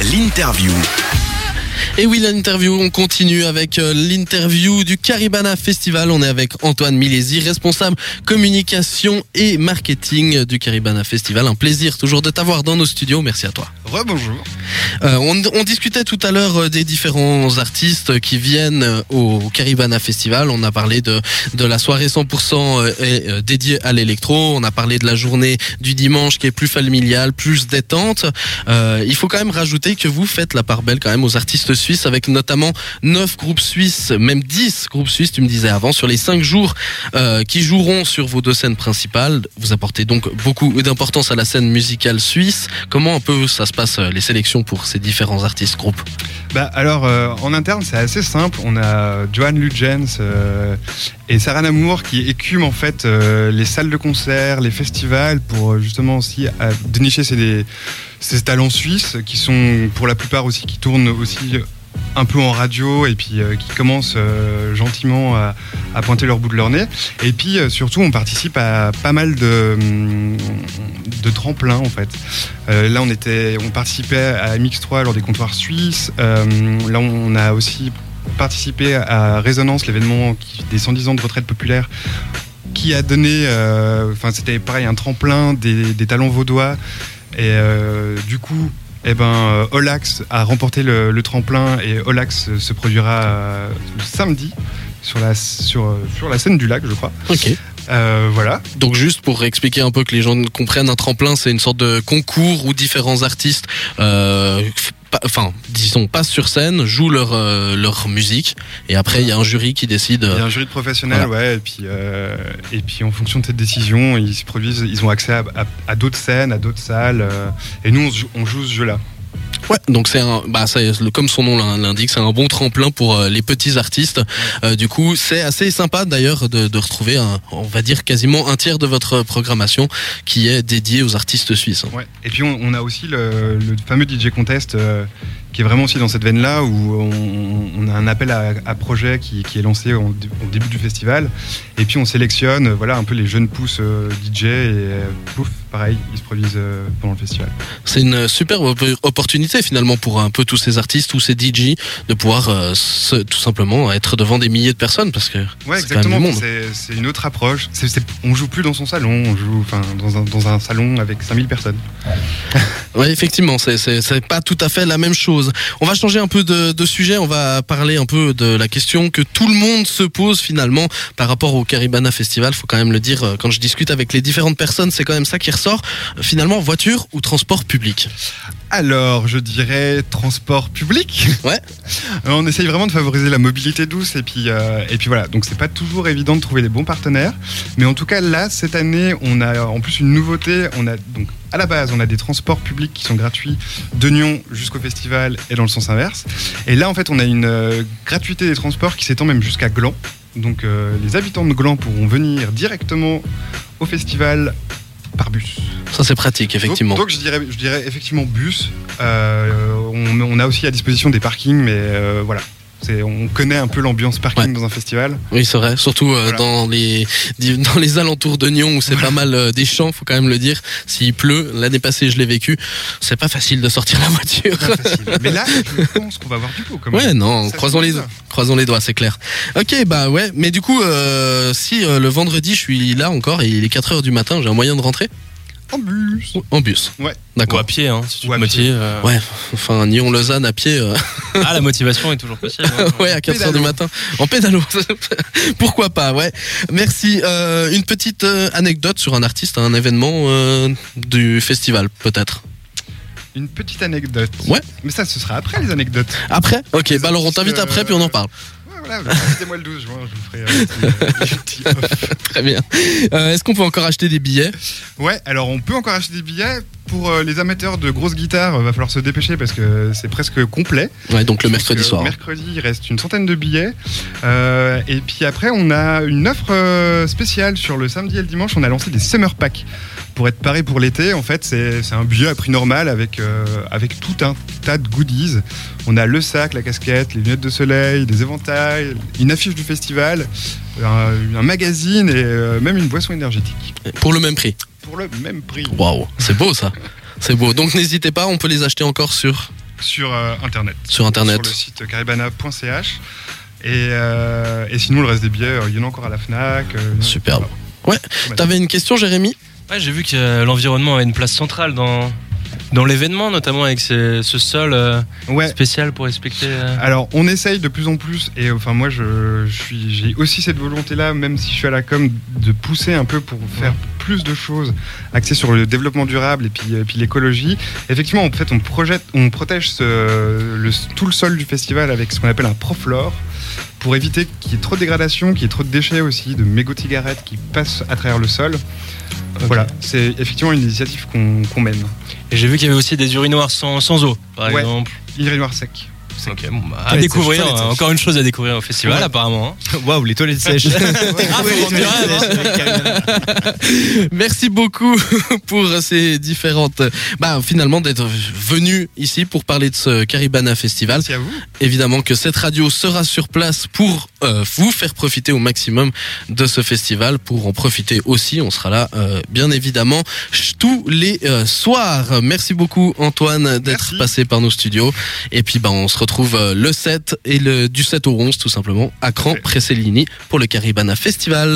L'interview. Et oui, l'interview, on continue avec euh, l'interview du Caribana Festival. On est avec Antoine Milési, responsable communication et marketing du Caribana Festival. Un plaisir toujours de t'avoir dans nos studios. Merci à toi. Rebonjour. Euh, on, on discutait tout à l'heure euh, des différents artistes qui viennent euh, au Caribana Festival. On a parlé de, de la soirée 100% euh, et, euh, dédiée à l'électro. On a parlé de la journée du dimanche qui est plus familiale, plus détente. Euh, il faut quand même rajouter que vous faites la part belle quand même aux artistes suisses avec notamment 9 groupes suisses, même 10 groupes suisses, tu me disais avant, sur les 5 jours euh, qui joueront sur vos deux scènes principales. Vous apportez donc beaucoup d'importance à la scène musicale suisse. Comment un peu ça se passe euh, les sélections pour ces différents artistes groupes? Bah alors euh, en interne c'est assez simple. On a Johan Lugens euh, et Sarah Namour qui écument en fait euh, les salles de concert, les festivals pour euh, justement aussi euh, dénicher ces, ces talents suisses qui sont pour la plupart aussi qui tournent aussi un peu en radio et puis euh, qui commencent euh, gentiment à, pointer leur bout de leur nez. Et puis euh, surtout, on participe à pas mal de, de tremplins en fait. Là, on était, on participait à MX3 lors des comptoirs suisses. Là, on a aussi participé à Résonance, l'événement des 110 ans de retraite populaire qui a donné, enfin c'était pareil, un tremplin des, des talents vaudois. Et du coup, eh ben, euh, Olax a remporté le, le tremplin et Olax se produira euh, samedi sur la, sur, euh, sur la scène du lac, je crois. Ok. Euh, voilà. Donc juste pour expliquer un peu que les gens comprennent, un tremplin c'est une sorte de concours où différents artistes, euh, enfin disons, passent sur scène, jouent leur euh, leur musique et après il y a un jury qui décide. Il y a un jury de professionnels, ouais, et puis, euh, et puis en fonction de cette décision, ils se produisent, ils ont accès à, à- à d'autres scènes, à d'autres salles, euh, et nous on joue ce jeu-là. Ouais, donc c'est un, bah comme son nom l'in- l'indique, c'est un bon tremplin pour euh, les petits artistes. Euh, du coup, c'est assez sympa d'ailleurs de, retrouver, on va dire quasiment un tiers de votre programmation qui est dédiée aux artistes suisses. Ouais. Et puis on, a aussi le, fameux DJ Contest euh, qui est vraiment aussi dans cette veine-là où on, a un appel à, projet qui, est lancé au, au début du festival. Et puis on sélectionne voilà, un peu les jeunes pousses DJ et pouf, pareil, ils se produisent euh, pendant le festival. C'est une super op- opportunité finalement pour un peu tous ces artistes, tous ces DJ, de pouvoir euh, se- tout simplement être devant des milliers de personnes parce que Ouais, exactement. C'est une autre approche. C'est c'est- on joue plus dans son salon, on joue enfin, dans, un, dans un salon avec 5000 personnes. Oui, effectivement, c'est pas tout à fait la même chose. On va changer un peu de, de sujet. On va parler un peu de la question que tout le monde se pose finalement par rapport au Caribana Festival. Faut quand même le dire. euh, Quand je discute avec les différentes personnes, c'est quand même ça qui ressort. Finalement, voiture ou transport public. Alors, je dirais transport public. Ouais. On essaye vraiment de favoriser la mobilité douce et puis euh, et puis voilà. Donc c'est pas toujours évident de trouver des bons partenaires, mais en tout cas là cette année on a en plus une nouveauté. On a donc à la base on a des transports publics qui sont gratuits de Nyon jusqu'au festival et dans le sens inverse. Et là en fait on a une euh, gratuité des transports qui s'étend même jusqu'à Gland. Donc euh, les habitants de Gland pourront venir directement au festival par bus. Ça, c'est pratique, effectivement. Donc, donc, je, dirais, je dirais effectivement bus. Euh, on, on a aussi à disposition des parkings, mais euh, voilà. On connaît un peu l'ambiance parking Ouais. dans un festival. Oui, c'est vrai. Surtout euh, Voilà. dans les dans les alentours de Nyon où c'est pas mal euh, des champs, faut quand même le dire. S'il pleut, l'année passée je l'ai vécu, c'est pas facile de sortir la voiture. Mais là, je pense qu'on va avoir du coup. Quand même. Ouais, non, Ça, croisons les croisons les doigts, c'est clair. Ok, bah ouais, mais du coup, euh, si le vendredi je suis là encore et il est 4 heures du matin, j'ai un moyen de rentrer? En bus. en bus. Ouais. Ou D'accord. à pied, hein, si tu Ou te motives. euh. Ouais, enfin Nyon-Lausanne à pied. euh, Ah, la motivation est toujours possible. hein. ouais, à 4 heures du Pédalo. matin. En pédalo. Pourquoi pas, ouais. Merci. Euh, une petite anecdote sur un artiste, un événement euh, du festival, peut-être. Une petite anecdote. Ouais. Mais ça, ce sera après les anecdotes. Après? Ok, bah alors on t'invite après, puis on en parle. Voilà. Invitez-moi le 12 juin, je vous ferai un petit- un petit off. Très bien. Euh, Est-ce qu'on peut encore acheter des billets? Ouais, alors on peut encore acheter des billets. Pour euh, les amateurs de grosses guitares, euh, va falloir se dépêcher parce que c'est presque complet. Ouais, donc le mercredi soir. Mercredi, il reste une centaine de billets. Euh, et puis après, on a une offre spéciale sur le samedi et le dimanche. On a lancé des summer packs pour être paré pour l'été. En fait, c'est c'est un billet à prix normal avec, euh, avec tout un tas de goodies. On a le sac, la casquette, les lunettes de soleil, des éventails, une affiche du festival, un, un magazine et euh, même une boisson énergétique. Pour le même prix. Pour le même prix. Waouh, c'est beau ça. C'est beau. Donc n'hésitez pas, on peut les acheter encore sur sur euh, internet. Sur internet. Sur le site caribana.ch. Et, euh, et, sinon, le reste des billets, il y en a encore à la Fnac. Euh, Superbe. Ouais. T'avais une question, Jérémy? Ouais, j'ai vu que l'environnement avait une place centrale dans, dans l'événement, notamment avec ce, sol euh, spécial pour. Euh. Alors, on essaye de plus en plus, et enfin, moi, je, suis, j'ai aussi cette volonté-là, même si je suis à la com, de pousser un peu pour faire plus de choses axées sur le développement durable et puis, puis l'écologie. Effectivement, en fait, on, projette, on protège le, tout le sol du festival avec ce qu'on appelle un proflore pour éviter qu'il y ait trop de dégradation, qu'il y ait trop de déchets aussi, de mégots de cigarettes qui passent à travers le sol. Voilà, c'est effectivement une initiative qu'on mène. Et j'ai vu qu'il y avait aussi des urinoirs sans, sans eau, par exemple. Urinoirs secs. Ok, bon, bah, à découvrir, encore une chose à découvrir au festival apparemment. Hein. Waouh, les toilettes sèches. Merci beaucoup pour ces différentes, bah finalement d'être venu ici pour parler de ce Caribana Festival. Merci à vous. Évidemment que cette radio sera sur place pour euh, vous faire profiter au maximum de ce festival, pour en profiter aussi. On sera là, euh, bien évidemment, tous les euh, soirs. Merci beaucoup Antoine d'être passé par nos studios. Et puis bah on se retrouve trouve le 7 et le du 7 au 11 tout simplement à Cran Pressellini pour le Caribana Festival.